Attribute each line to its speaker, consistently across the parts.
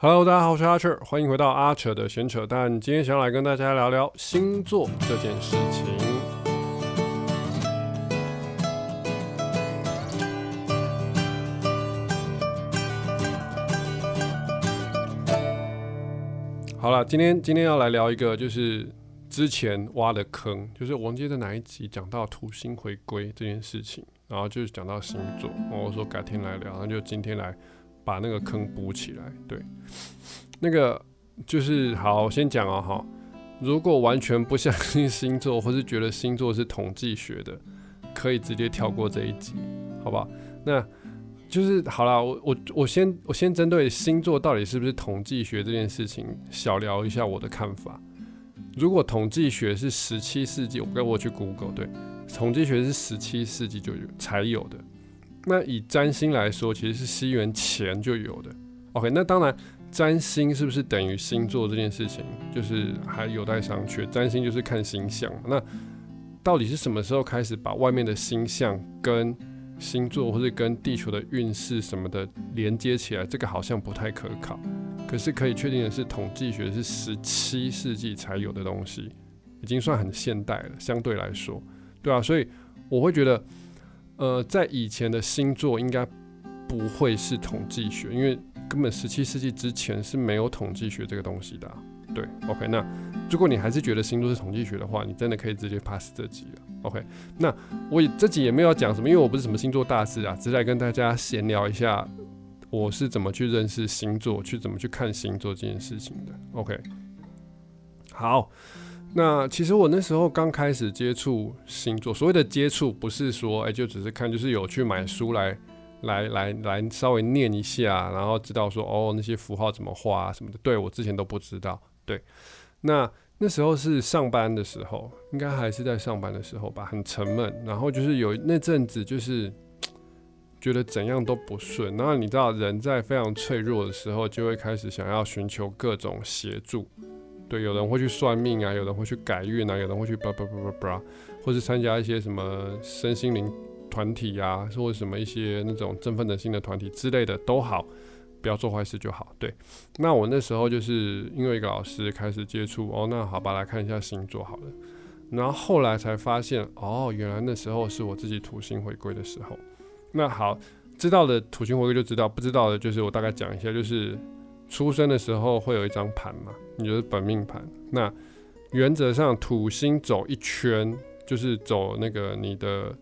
Speaker 1: Hello，大家好，我是阿扯，欢迎回到阿扯的闲扯淡。今天想来跟大家聊聊星座这件事情。好了，今天今天要来聊一个，就是之前挖的坑，就是我记得哪一集讲到土星回归这件事情，然后就是讲到星座，我说改天来聊，然后就今天来。把那个坑补起来，对，那个就是好，先讲哦，哈，如果完全不相信星座，或是觉得星座是统计学的，可以直接跳过这一集，好不好？那就是好了，我我我先我先针对星座到底是不是统计学这件事情，小聊一下我的看法。如果统计学是十七世纪，我跟我去 Google，对，统计学是十七世纪就有才有的。那以占星来说，其实是西元前就有的。OK，那当然，占星是不是等于星座这件事情，就是还有待商榷。占星就是看星象，那到底是什么时候开始把外面的星象跟星座或者跟地球的运势什么的连接起来？这个好像不太可靠。可是可以确定的是，统计学是十七世纪才有的东西，已经算很现代了，相对来说，对啊，所以我会觉得。呃，在以前的星座应该不会是统计学，因为根本十七世纪之前是没有统计学这个东西的。对，OK，那如果你还是觉得星座是统计学的话，你真的可以直接 pass 这集了。OK，那我这集也没有讲什么，因为我不是什么星座大师啊，只是来跟大家闲聊一下我是怎么去认识星座，去怎么去看星座这件事情的。OK，好。那其实我那时候刚开始接触星座，所谓的接触不是说哎就只是看，就是有去买书来来来来稍微念一下，然后知道说哦那些符号怎么画啊什么的。对我之前都不知道。对，那那时候是上班的时候，应该还是在上班的时候吧，很沉闷。然后就是有那阵子就是 觉得怎样都不顺。然后你知道人在非常脆弱的时候，就会开始想要寻求各种协助。对，有人会去算命啊，有人会去改运啊，有人会去叭叭叭叭叭，或是参加一些什么身心灵团体啊，或者什么一些那种振奋人心的团体之类的都好，不要做坏事就好。对，那我那时候就是因为一个老师开始接触，哦，那好吧，来看一下星座好了。然后后来才发现，哦，原来那时候是我自己土星回归的时候。那好，知道的土星回归就知道，不知道的就是我大概讲一下，就是。出生的时候会有一张盘嘛？你就是本命盘。那原则上土星走一圈，就是走那个你的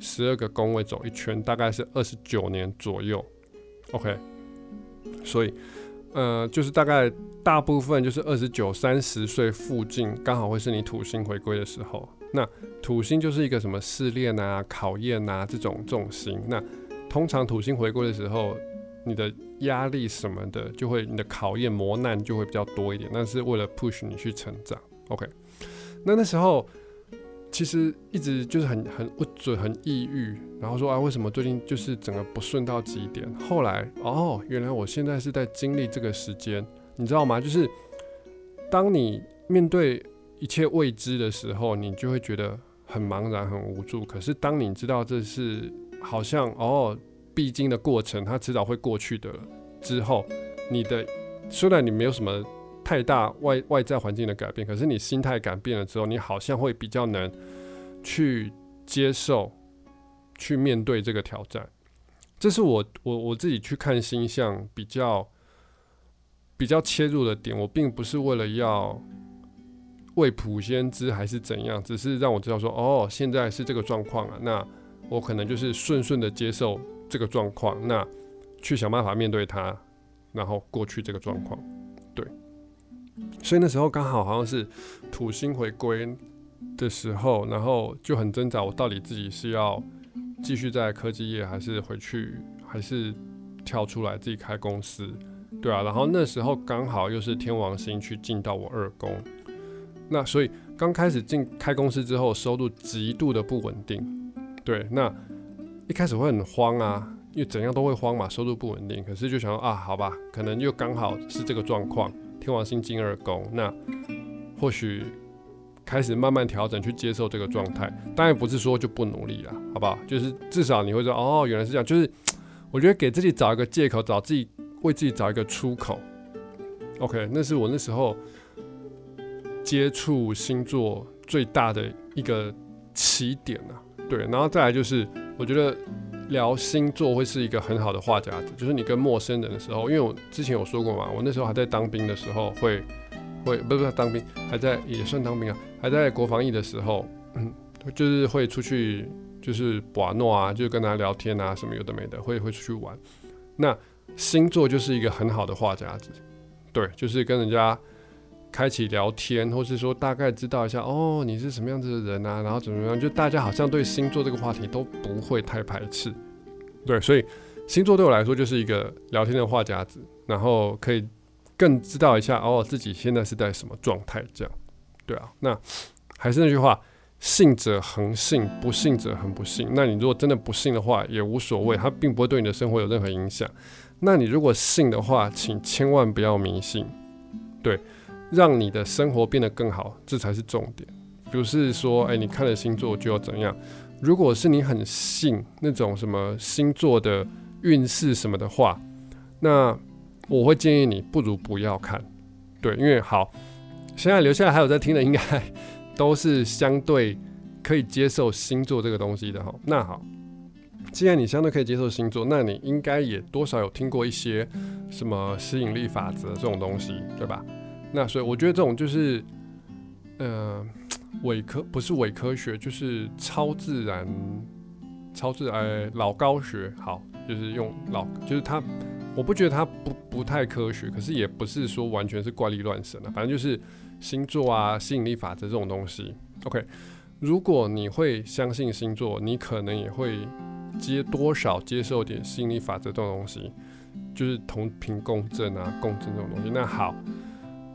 Speaker 1: 十二个宫位走一圈，大概是二十九年左右。OK，所以呃，就是大概大部分就是二十九、三十岁附近，刚好会是你土星回归的时候。那土星就是一个什么试炼啊、考验啊这种重心。那通常土星回归的时候。你的压力什么的，就会你的考验磨难就会比较多一点，但是为了 push 你去成长。OK，那那时候其实一直就是很很不准，很抑郁，然后说啊，为什么最近就是整个不顺到极点？后来哦，原来我现在是在经历这个时间，你知道吗？就是当你面对一切未知的时候，你就会觉得很茫然、很无助。可是当你知道这是好像哦。必经的过程，它迟早会过去的。之后，你的虽然你没有什么太大外外在环境的改变，可是你心态改变了之后，你好像会比较能去接受、去面对这个挑战。这是我我我自己去看星象比较比较切入的点。我并不是为了要未卜先知还是怎样，只是让我知道说，哦，现在是这个状况啊，那我可能就是顺顺的接受。这个状况，那去想办法面对它，然后过去这个状况，对。所以那时候刚好好像是土星回归的时候，然后就很挣扎，我到底自己是要继续在科技业，还是回去，还是跳出来自己开公司，对啊。然后那时候刚好又是天王星去进到我二宫，那所以刚开始进开公司之后，收入极度的不稳定，对，那。一开始会很慌啊，因为怎样都会慌嘛，收入不稳定。可是就想说啊，好吧，可能又刚好是这个状况，天王星进二宫，那或许开始慢慢调整，去接受这个状态。当然不是说就不努力了，好不好？就是至少你会说，哦，原来是这样。就是我觉得给自己找一个借口，找自己为自己找一个出口，OK，那是我那时候接触星座最大的一个起点啊。对，然后再来就是，我觉得聊星座会是一个很好的话匣子，就是你跟陌生人的时候，因为我之前有说过嘛，我那时候还在当兵的时候，会会不是不是当兵，还在也算当兵啊，还在国防役的时候，嗯，就是会出去就是玩诺啊，就是跟他聊天啊，什么有的没的，会会出去玩。那星座就是一个很好的话匣子，对，就是跟人家。开启聊天，或是说大概知道一下哦，你是什么样子的人啊？然后怎么样？就大家好像对星座这个话题都不会太排斥，对，所以星座对我来说就是一个聊天的话匣子，然后可以更知道一下哦自己现在是在什么状态，这样，对啊。那还是那句话，信者恒信，不信者恒不信。那你如果真的不信的话，也无所谓，它并不会对你的生活有任何影响。那你如果信的话，请千万不要迷信，对。让你的生活变得更好，这才是重点。不是说，哎，你看了星座就要怎样？如果是你很信那种什么星座的运势什么的话，那我会建议你不如不要看。对，因为好，现在留下来还有在听的，应该都是相对可以接受星座这个东西的哈。那好，既然你相对可以接受星座，那你应该也多少有听过一些什么吸引力法则这种东西，对吧？那所以我觉得这种就是，呃，伪科不是伪科学，就是超自然、超自然老高学。好，就是用老，就是它，我不觉得它不不太科学，可是也不是说完全是怪力乱神的。反正就是星座啊、吸引力法则这种东西。OK，如果你会相信星座，你可能也会接多少接受点吸引力法则这种东西，就是同频共振啊、共振这种东西。那好。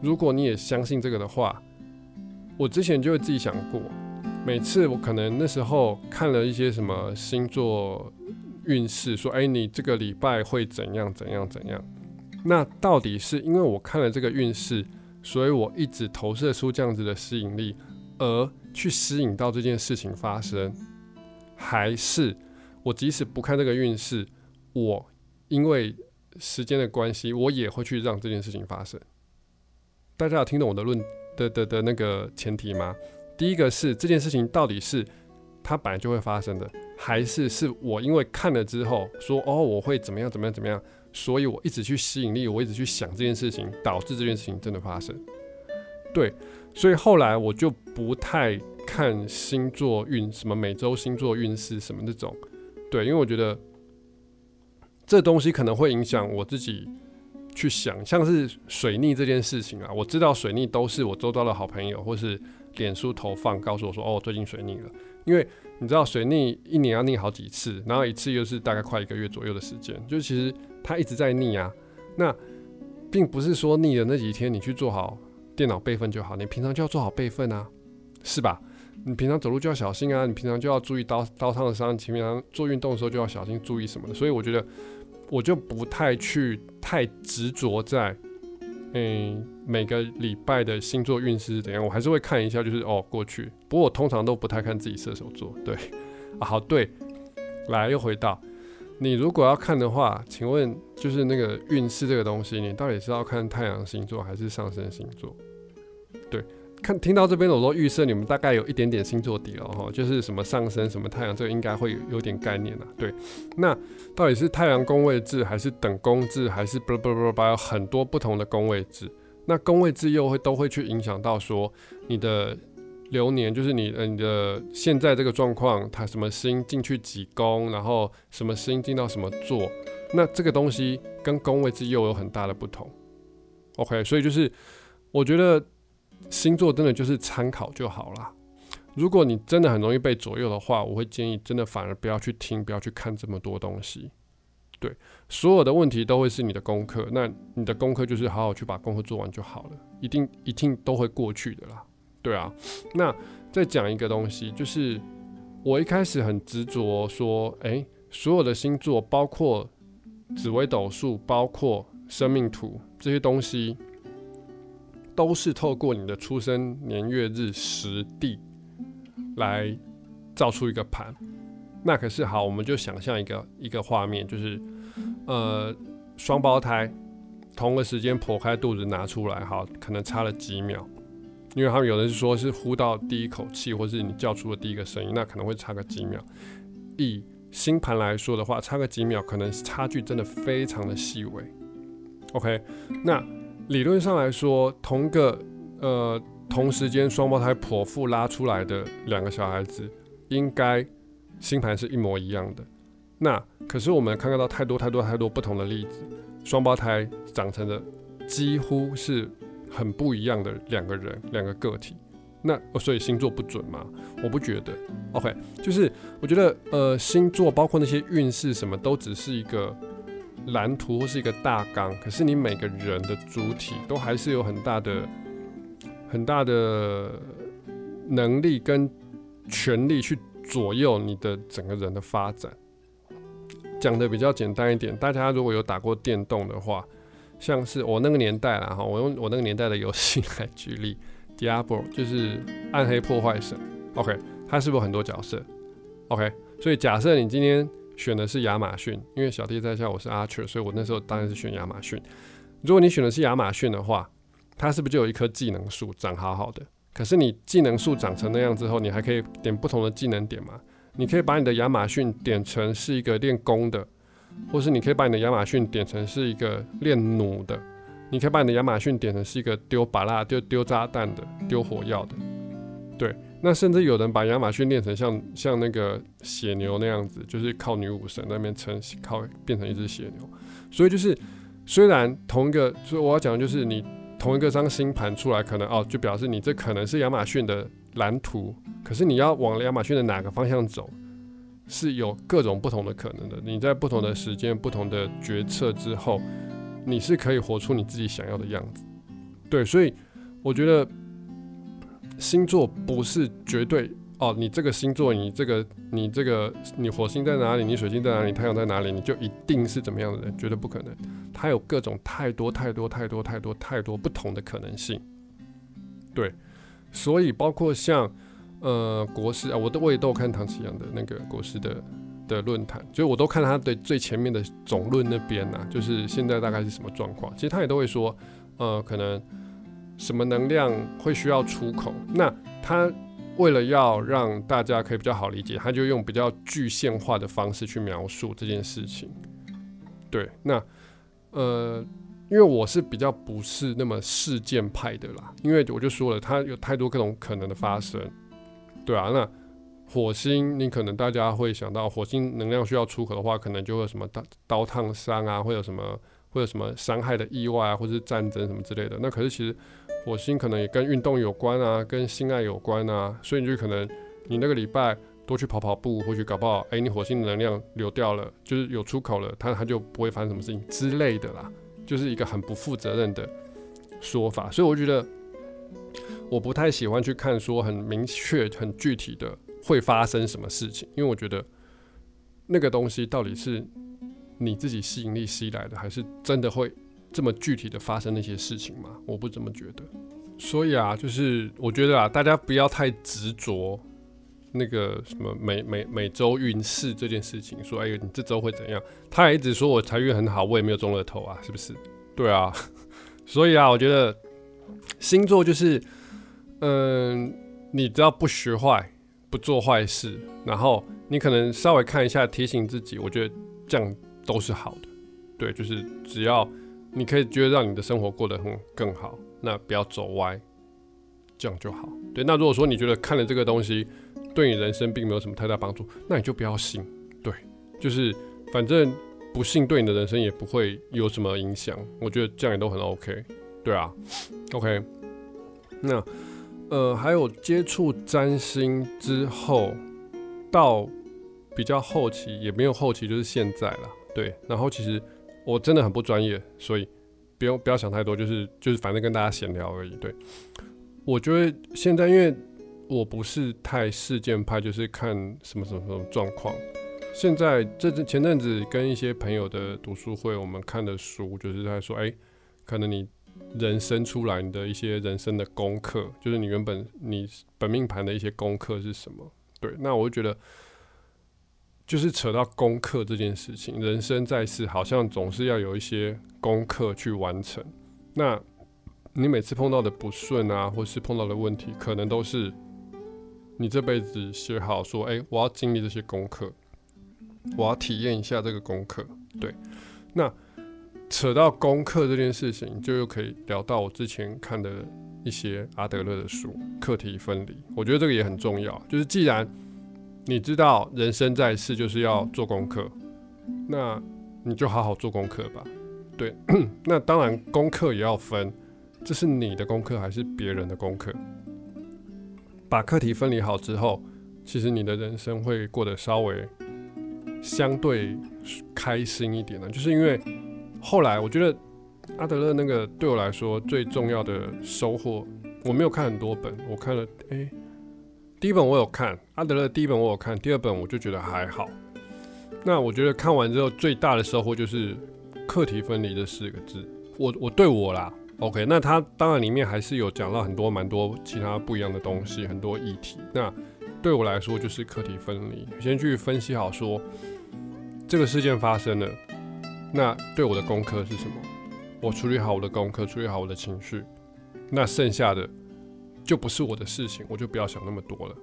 Speaker 1: 如果你也相信这个的话，我之前就会自己想过，每次我可能那时候看了一些什么星座运势，说哎你这个礼拜会怎样怎样怎样，那到底是因为我看了这个运势，所以我一直投射出这样子的吸引力，而去吸引到这件事情发生，还是我即使不看这个运势，我因为时间的关系，我也会去让这件事情发生。大家有听懂我的论的的的那个前提吗？第一个是这件事情到底是它本来就会发生的，还是是我因为看了之后说哦我会怎么样怎么样怎么样，所以我一直去吸引力，我一直去想这件事情，导致这件事情真的发生。对，所以后来我就不太看星座运，什么每周星座运势什么那种，对，因为我觉得这东西可能会影响我自己。去想，像是水逆这件事情啊，我知道水逆都是我周遭的好朋友或是脸书投放告诉我说，哦，最近水逆了。因为你知道水逆一年要逆好几次，然后一次又是大概快一个月左右的时间，就其实它一直在逆啊。那并不是说逆的那几天你去做好电脑备份就好，你平常就要做好备份啊，是吧？你平常走路就要小心啊，你平常就要注意刀刀伤的伤，平常做运动的时候就要小心注意什么的。所以我觉得。我就不太去太执着在，嗯，每个礼拜的星座运势是怎样，我还是会看一下，就是哦过去。不过我通常都不太看自己射手座，对，啊好对，来又回到，你如果要看的话，请问就是那个运势这个东西，你到底是要看太阳星座还是上升星座？对。看听到这边，我都预设你们大概有一点点星座底了哈，就是什么上升、什么太阳，这个应该会有点概念了。对，那到底是太阳宫位制，还是等宫制，还是不不不不，有很多不同的宫位制。那宫位制又会都会去影响到说你的流年，就是你呃你的现在这个状况，它什么星进去几宫，然后什么星进到什么座，那这个东西跟宫位制又有很大的不同。OK，所以就是我觉得。星座真的就是参考就好了。如果你真的很容易被左右的话，我会建议真的反而不要去听，不要去看这么多东西。对，所有的问题都会是你的功课。那你的功课就是好好去把功课做完就好了，一定一定都会过去的啦。对啊，那再讲一个东西，就是我一开始很执着说，诶，所有的星座，包括紫微斗数，包括生命图这些东西。都是透过你的出生年月日时地来造出一个盘。那可是好，我们就想象一个一个画面，就是呃双胞胎同个时间剖开肚子拿出来，好，可能差了几秒，因为他们有的是说是呼到第一口气，或是你叫出的第一个声音，那可能会差个几秒。以星盘来说的话，差个几秒，可能差距真的非常的细微。OK，那理论上来说，同个呃同时间双胞胎剖腹拉出来的两个小孩子，应该星盘是一模一样的。那可是我们看到太多太多太多不同的例子，双胞胎长成的几乎是很不一样的两个人，两个个体。那所以星座不准吗？我不觉得。OK，就是我觉得呃星座包括那些运势什么都只是一个蓝图或是一个大纲，可是你每个人的主体都还是有很大的很大的能力跟权力去左右你的整个人的发展。讲的比较简单一点，大家如果有打过电动的话，像是我那个年代啦哈，我用我那个年代的游戏来举例。Diablo 就是暗黑破坏神，OK，它是不是很多角色？OK，所以假设你今天选的是亚马逊，因为小弟在下我是 Archer，所以我那时候当然是选亚马逊。如果你选的是亚马逊的话，它是不是就有一棵技能树长好好的？可是你技能树长成那样之后，你还可以点不同的技能点吗？你可以把你的亚马逊点成是一个练功的，或是你可以把你的亚马逊点成是一个练弩的。你可以把你的亚马逊点成是一个丢巴拉、丢丢炸弹的、丢火药的，对。那甚至有人把亚马逊练成像像那个血牛那样子，就是靠女武神那边撑，靠变成一只血牛。所以就是虽然同一个，所以我要讲的就是你同一个张星盘出来，可能哦，就表示你这可能是亚马逊的蓝图，可是你要往亚马逊的哪个方向走，是有各种不同的可能的。你在不同的时间、不同的决策之后。你是可以活出你自己想要的样子，对，所以我觉得星座不是绝对哦，你这个星座，你这个你这个你火星在哪里，你水星在哪里，太阳在哪里，你就一定是怎么样的人，绝对不可能。它有各种太多太多太多太多太多不同的可能性，对，所以包括像呃国师啊，我都我也都有看唐启阳的那个国师的。的论坛，所以我都看他的最前面的总论那边呐，就是现在大概是什么状况。其实他也都会说，呃，可能什么能量会需要出口。那他为了要让大家可以比较好理解，他就用比较具象化的方式去描述这件事情。对，那呃，因为我是比较不是那么事件派的啦，因为我就说了，它有太多各种可能的发生。对啊，那。火星，你可能大家会想到火星能量需要出口的话，可能就会什么刀刀烫伤啊，会有什么会有什么伤害的意外啊，或者是战争什么之类的。那可是其实火星可能也跟运动有关啊，跟性爱有关啊，所以你就可能你那个礼拜多去跑跑步，或许搞不好，哎，你火星的能量流掉了，就是有出口了，它它就不会发生什么事情之类的啦，就是一个很不负责任的说法。所以我觉得我不太喜欢去看说很明确、很具体的。会发生什么事情？因为我觉得那个东西到底是你自己吸引力吸来的，还是真的会这么具体的发生那些事情吗？我不这么觉得。所以啊，就是我觉得啊，大家不要太执着那个什么每每每周运势这件事情，说哎呦，你这周会怎样？他也一直说我财运很好，我也没有中了头啊，是不是？对啊，所以啊，我觉得星座就是，嗯，你只要不学坏。不做坏事，然后你可能稍微看一下，提醒自己，我觉得这样都是好的。对，就是只要你可以觉得让你的生活过得很更好，那不要走歪，这样就好。对，那如果说你觉得看了这个东西对你人生并没有什么太大帮助，那你就不要信。对，就是反正不信对你的人生也不会有什么影响。我觉得这样也都很 OK。对啊，OK，那。呃，还有接触占星之后，到比较后期也没有后期，就是现在了。对，然后其实我真的很不专业，所以不用不要想太多，就是就是反正跟大家闲聊而已。对，我觉得现在因为我不是太事件派，就是看什么什么什么状况。现在这前阵子跟一些朋友的读书会，我们看的书就是在说，哎，可能你。人生出来你的一些人生的功课，就是你原本你本命盘的一些功课是什么？对，那我就觉得，就是扯到功课这件事情。人生在世，好像总是要有一些功课去完成。那你每次碰到的不顺啊，或是碰到的问题，可能都是你这辈子写好说，哎，我要经历这些功课，我要体验一下这个功课。对，那扯到功课这件事情，就又可以聊到我之前看的一些阿德勒的书，课题分离。我觉得这个也很重要，就是既然你知道人生在世就是要做功课，那你就好好做功课吧。对，那当然功课也要分，这是你的功课还是别人的功课？把课题分离好之后，其实你的人生会过得稍微相对开心一点呢。就是因为后来我觉得阿德勒那个对我来说最重要的收获，我没有看很多本，我看了哎。第一本我有看阿德勒，第一本我有看，第二本我就觉得还好。那我觉得看完之后最大的收获就是课题分离这四个字。我我对我啦，OK。那他当然里面还是有讲到很多蛮多其他不一样的东西，很多议题。那对我来说就是课题分离，先去分析好说这个事件发生了，那对我的功课是什么？我处理好我的功课，处理好我的情绪，那剩下的。就不是我的事情，我就不要想那么多了。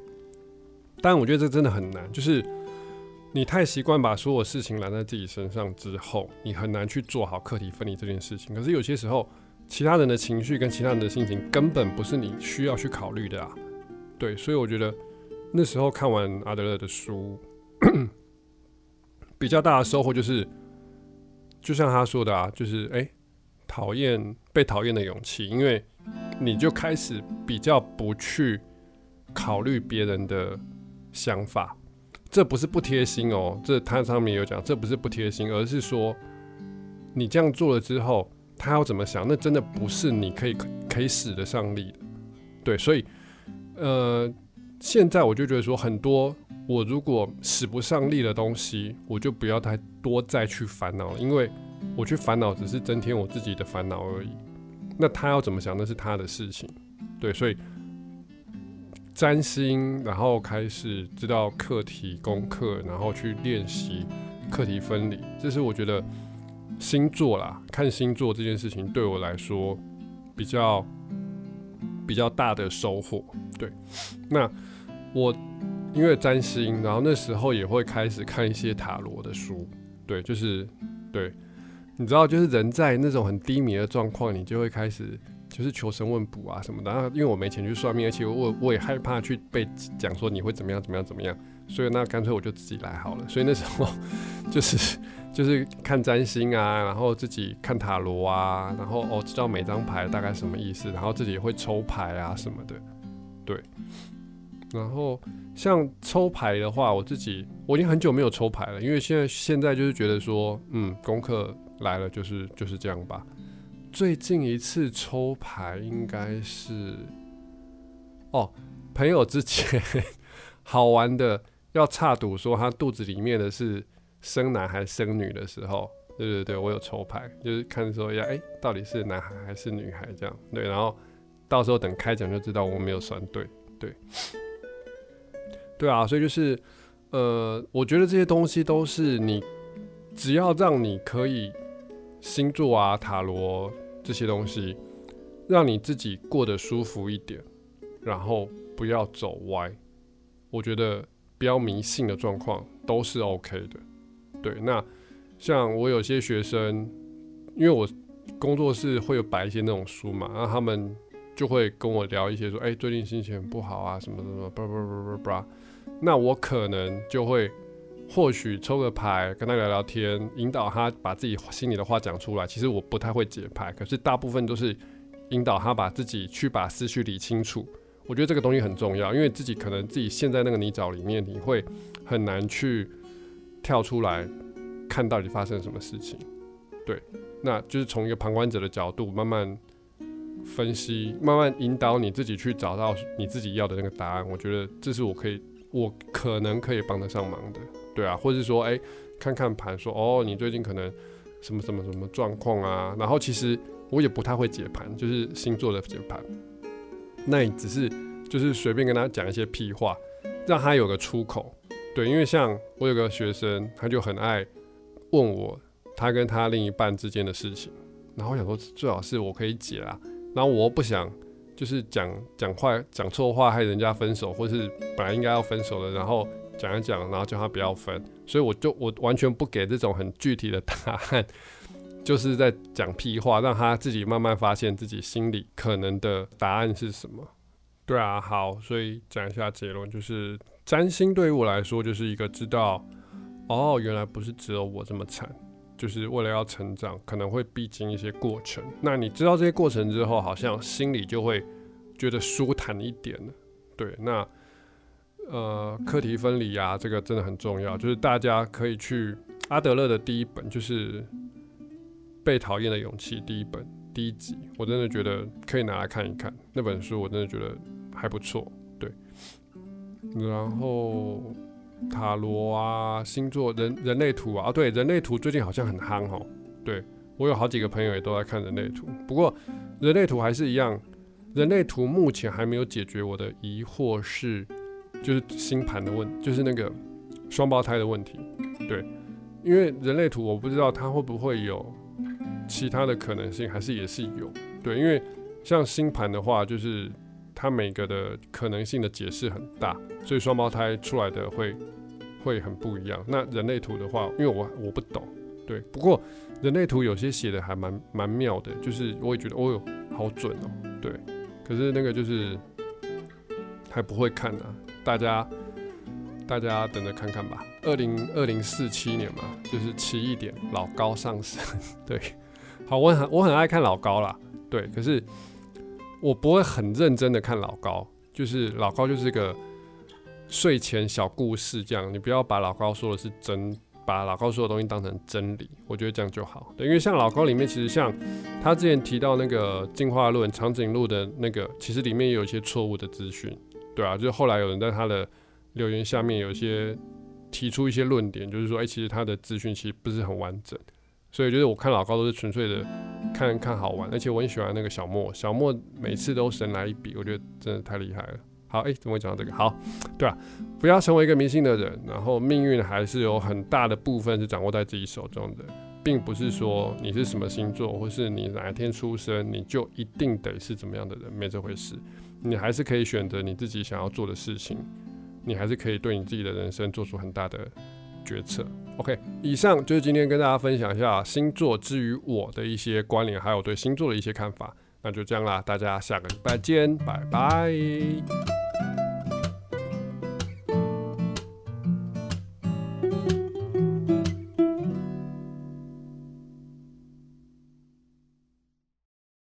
Speaker 1: 但我觉得这真的很难，就是你太习惯把所有事情揽在自己身上之后，你很难去做好课题分离这件事情。可是有些时候，其他人的情绪跟其他人的心情根本不是你需要去考虑的啊。对，所以我觉得那时候看完阿德勒的书，比较大的收获就是，就像他说的啊，就是哎，讨厌被讨厌的勇气，因为。你就开始比较不去考虑别人的想法，这不是不贴心哦，这他上面有讲，这不是不贴心，而是说你这样做了之后，他要怎么想，那真的不是你可以可以使得上力的。对，所以呃，现在我就觉得说，很多我如果使不上力的东西，我就不要太多再去烦恼了，因为我去烦恼只是增添我自己的烦恼而已。那他要怎么想，那是他的事情，对，所以占星，然后开始知道课题功课，然后去练习课题分离，这是我觉得星座啦，看星座这件事情对我来说比较比较大的收获。对，那我因为占星，然后那时候也会开始看一些塔罗的书，对，就是对。你知道，就是人在那种很低迷的状况，你就会开始就是求神问卜啊什么的。然后因为我没钱去算命，而且我我也害怕去被讲说你会怎么样怎么样怎么样，所以那干脆我就自己来好了。所以那时候 就是就是看占星啊，然后自己看塔罗啊，然后哦知道每张牌大概什么意思，然后自己会抽牌啊什么的，对。然后像抽牌的话，我自己我已经很久没有抽牌了，因为现在现在就是觉得说，嗯，功课。来了就是就是这样吧。最近一次抽牌应该是哦，朋友之前好玩的要差赌说他肚子里面的是生男孩生女的时候，对对对，我有抽牌，就是看说要哎到底是男孩还是女孩这样，对，然后到时候等开奖就知道我没有算对，对，对啊，所以就是呃，我觉得这些东西都是你只要让你可以。星座啊，塔罗这些东西，让你自己过得舒服一点，然后不要走歪。我觉得不要迷信的状况都是 OK 的。对，那像我有些学生，因为我工作室会有摆一些那种书嘛，然后他们就会跟我聊一些说，哎，最近心情不好啊，什么什么，叭叭叭叭叭。那我可能就会。或许抽个牌跟他聊聊天，引导他把自己心里的话讲出来。其实我不太会解牌，可是大部分都是引导他把自己去把思绪理清楚。我觉得这个东西很重要，因为自己可能自己陷在那个泥沼里面，你会很难去跳出来看到底发生什么事情。对，那就是从一个旁观者的角度慢慢分析，慢慢引导你自己去找到你自己要的那个答案。我觉得这是我可以，我可能可以帮得上忙的。对啊，或者是说，哎，看看盘，说哦，你最近可能什么什么什么状况啊？然后其实我也不太会解盘，就是星座的解盘，那你只是就是随便跟他讲一些屁话，让他有个出口。对，因为像我有个学生，他就很爱问我他跟他另一半之间的事情，然后我想说最好是我可以解啊，然后我不想就是讲讲话讲错话害人家分手，或是本来应该要分手的，然后讲一讲，然后叫他不要分，所以我就我完全不给这种很具体的答案。就是在讲屁话，让他自己慢慢发现自己心里可能的答案是什么。对啊，好，所以讲一下结论，就是占星对于我来说就是一个知道，哦，原来不是只有我这么惨，就是为了要成长，可能会必经一些过程。那你知道这些过程之后，好像心里就会觉得舒坦一点了。对，那呃，课题分离啊，这个真的很重要，就是大家可以去阿德勒的第一本，就是。被讨厌的勇气第一本第一集，我真的觉得可以拿来看一看。那本书我真的觉得还不错，对。然后塔罗啊，星座人人类图啊，对，人类图最近好像很夯哦。对我有好几个朋友也都在看人类图，不过人类图还是一样，人类图目前还没有解决我的疑惑，是就是星盘的问，就是那个双胞胎的问题。对，因为人类图我不知道它会不会有。其他的可能性还是也是有，对，因为像星盘的话，就是它每个的可能性的解释很大，所以双胞胎出来的会会很不一样。那人类图的话，因为我我不懂，对，不过人类图有些写的还蛮蛮妙的，就是我也觉得哦哟好准哦，对，可是那个就是还不会看呢，大家大家等着看看吧。二零二零四七年嘛，就是奇一点老高上升，对。好，我很我很爱看老高啦，对，可是我不会很认真的看老高，就是老高就是个睡前小故事这样，你不要把老高说的是真，把老高说的东西当成真理，我觉得这样就好。对，因为像老高里面，其实像他之前提到那个进化论长颈鹿的那个，其实里面也有一些错误的资讯，对啊，就是后来有人在他的留言下面有一些提出一些论点，就是说，哎，其实他的资讯其实不是很完整。所以，就是我看老高都是纯粹的看看好玩，而且我很喜欢那个小莫，小莫每次都神来一笔，我觉得真的太厉害了。好，哎，怎么会讲到这个？好，对啊，不要成为一个迷信的人，然后命运还是有很大的部分是掌握在自己手中的，并不是说你是什么星座，或是你哪一天出生，你就一定得是怎么样的人，没这回事。你还是可以选择你自己想要做的事情，你还是可以对你自己的人生做出很大的。决策，OK，以上就是今天跟大家分享一下星座之于我的一些关联，还有对星座的一些看法。那就这样啦，大家下个礼拜见，拜拜。